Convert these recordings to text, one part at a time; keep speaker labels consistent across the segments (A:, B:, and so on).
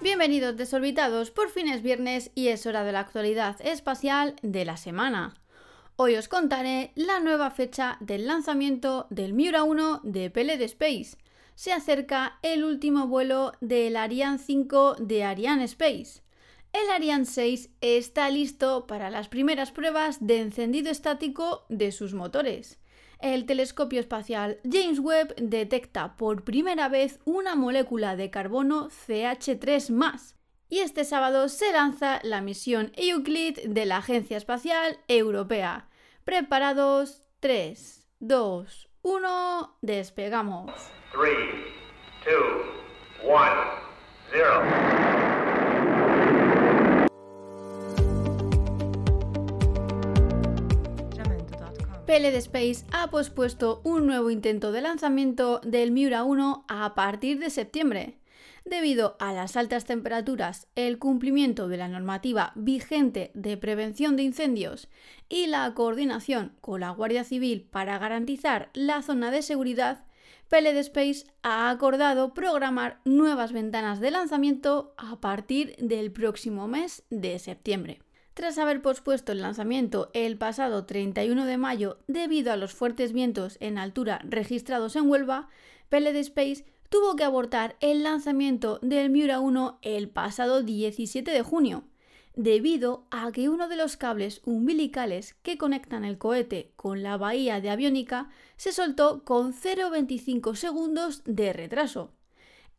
A: Bienvenidos desorbitados, por fin es viernes y es hora de la actualidad espacial de la semana. Hoy os contaré la nueva fecha del lanzamiento del Miura 1 de PLD Space. Se acerca el último vuelo del Ariane 5 de Ariane Space. El Ariane 6 está listo para las primeras pruebas de encendido estático de sus motores. El telescopio espacial James Webb detecta por primera vez una molécula de carbono CH3 y este sábado se lanza la misión Euclid de la Agencia Espacial Europea. Preparados, 3, 2, 1, despegamos. 3, 2, 1, 0. PLD Space ha pospuesto un nuevo intento de lanzamiento del Miura 1 a partir de septiembre. Debido a las altas temperaturas, el cumplimiento de la normativa vigente de prevención de incendios y la coordinación con la Guardia Civil para garantizar la zona de seguridad, PLD Space ha acordado programar nuevas ventanas de lanzamiento a partir del próximo mes de septiembre. Tras haber pospuesto el lanzamiento el pasado 31 de mayo debido a los fuertes vientos en altura registrados en Huelva, PLD Space tuvo que abortar el lanzamiento del Miura 1 el pasado 17 de junio, debido a que uno de los cables umbilicales que conectan el cohete con la bahía de aviónica se soltó con 0,25 segundos de retraso.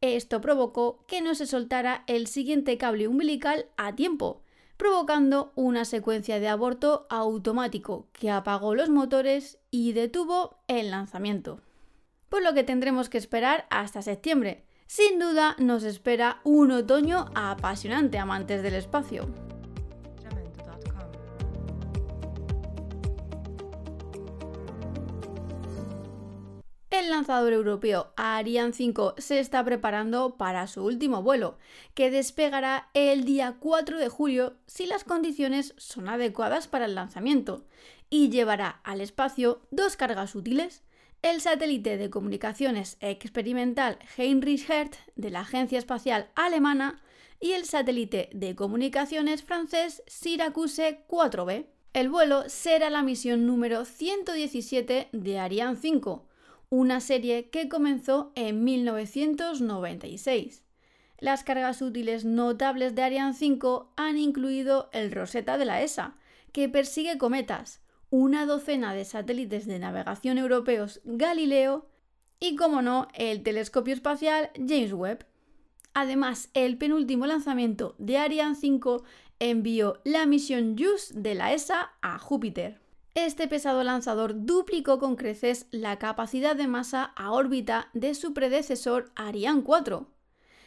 A: Esto provocó que no se soltara el siguiente cable umbilical a tiempo, provocando una secuencia de aborto automático que apagó los motores y detuvo el lanzamiento. Por lo que tendremos que esperar hasta septiembre. Sin duda nos espera un otoño apasionante amantes del espacio. El lanzador europeo Ariane 5 se está preparando para su último vuelo, que despegará el día 4 de julio si las condiciones son adecuadas para el lanzamiento, y llevará al espacio dos cargas útiles, el satélite de comunicaciones experimental Heinrich Hertz de la Agencia Espacial Alemana y el satélite de comunicaciones francés Syracuse 4B. El vuelo será la misión número 117 de Ariane 5, una serie que comenzó en 1996. Las cargas útiles notables de Ariane 5 han incluido el Rosetta de la ESA, que persigue cometas, una docena de satélites de navegación europeos Galileo y, como no, el telescopio espacial James Webb. Además, el penúltimo lanzamiento de Ariane 5 envió la misión JUICE de la ESA a Júpiter. Este pesado lanzador duplicó con creces la capacidad de masa a órbita de su predecesor Ariane 4,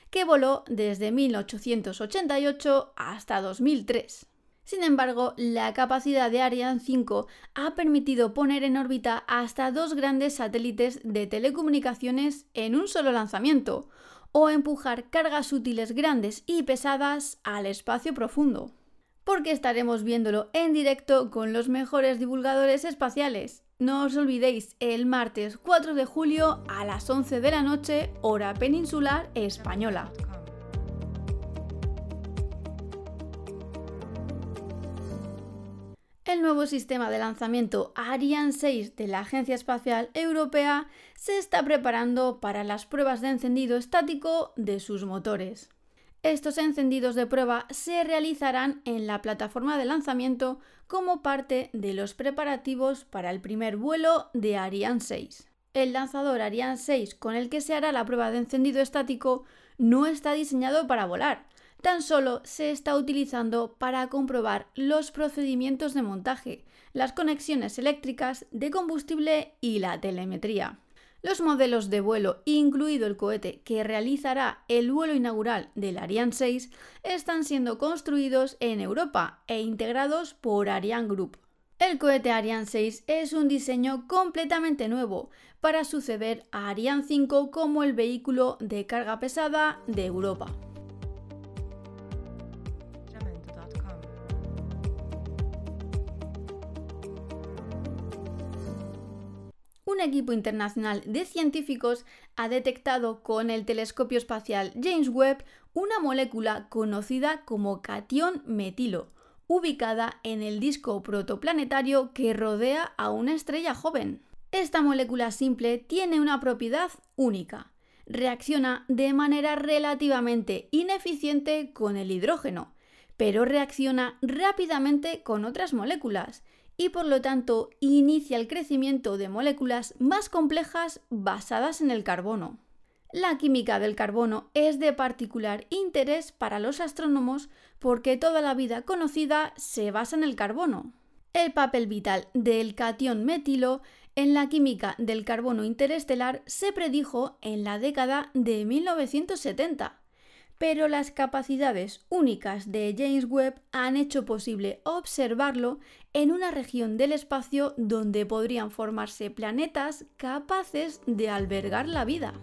A: que voló desde 1888 hasta 2003. Sin embargo, la capacidad de Ariane 5 ha permitido poner en órbita hasta dos grandes satélites de telecomunicaciones en un solo lanzamiento, o empujar cargas útiles grandes y pesadas al espacio profundo porque estaremos viéndolo en directo con los mejores divulgadores espaciales. No os olvidéis, el martes 4 de julio a las 11 de la noche, hora peninsular española. El nuevo sistema de lanzamiento Ariane 6 de la Agencia Espacial Europea se está preparando para las pruebas de encendido estático de sus motores. Estos encendidos de prueba se realizarán en la plataforma de lanzamiento como parte de los preparativos para el primer vuelo de Ariane 6. El lanzador Ariane 6 con el que se hará la prueba de encendido estático no está diseñado para volar, tan solo se está utilizando para comprobar los procedimientos de montaje, las conexiones eléctricas de combustible y la telemetría. Los modelos de vuelo, incluido el cohete que realizará el vuelo inaugural del Ariane 6, están siendo construidos en Europa e integrados por Ariane Group. El cohete Ariane 6 es un diseño completamente nuevo para suceder a Ariane 5 como el vehículo de carga pesada de Europa. Un equipo internacional de científicos ha detectado con el telescopio espacial James Webb una molécula conocida como catión metilo, ubicada en el disco protoplanetario que rodea a una estrella joven. Esta molécula simple tiene una propiedad única. Reacciona de manera relativamente ineficiente con el hidrógeno, pero reacciona rápidamente con otras moléculas y por lo tanto inicia el crecimiento de moléculas más complejas basadas en el carbono. La química del carbono es de particular interés para los astrónomos porque toda la vida conocida se basa en el carbono. El papel vital del catión metilo en la química del carbono interestelar se predijo en la década de 1970 pero las capacidades únicas de James Webb han hecho posible observarlo en una región del espacio donde podrían formarse planetas capaces de albergar la vida.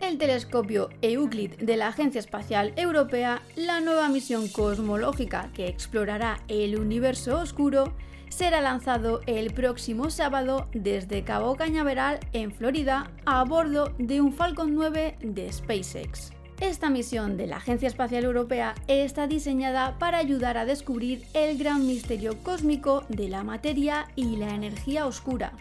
A: el telescopio Euclid de la Agencia Espacial Europea, la nueva misión cosmológica que explorará el universo oscuro será lanzado el próximo sábado desde Cabo Cañaveral en Florida a bordo de un Falcon 9 de SpaceX. Esta misión de la Agencia Espacial Europea está diseñada para ayudar a descubrir el gran misterio cósmico de la materia y la energía oscura,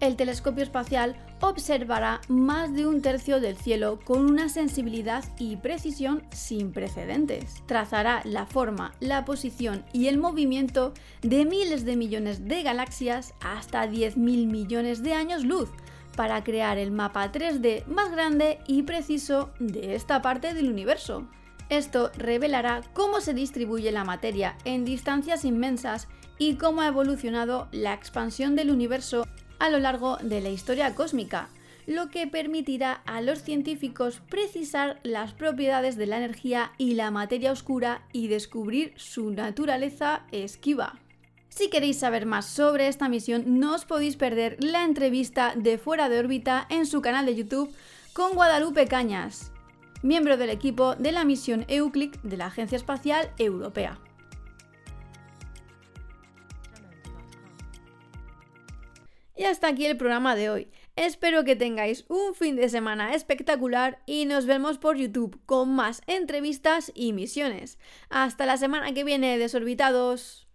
A: el telescopio espacial observará más de un tercio del cielo con una sensibilidad y precisión sin precedentes. Trazará la forma, la posición y el movimiento de miles de millones de galaxias hasta 10.000 millones de años luz para crear el mapa 3D más grande y preciso de esta parte del universo. Esto revelará cómo se distribuye la materia en distancias inmensas y cómo ha evolucionado la expansión del universo a lo largo de la historia cósmica, lo que permitirá a los científicos precisar las propiedades de la energía y la materia oscura y descubrir su naturaleza esquiva. Si queréis saber más sobre esta misión, no os podéis perder la entrevista de Fuera de órbita en su canal de YouTube con Guadalupe Cañas, miembro del equipo de la misión Euclid de la Agencia Espacial Europea. Y hasta aquí el programa de hoy. Espero que tengáis un fin de semana espectacular y nos vemos por YouTube con más entrevistas y misiones. Hasta la semana que viene, desorbitados.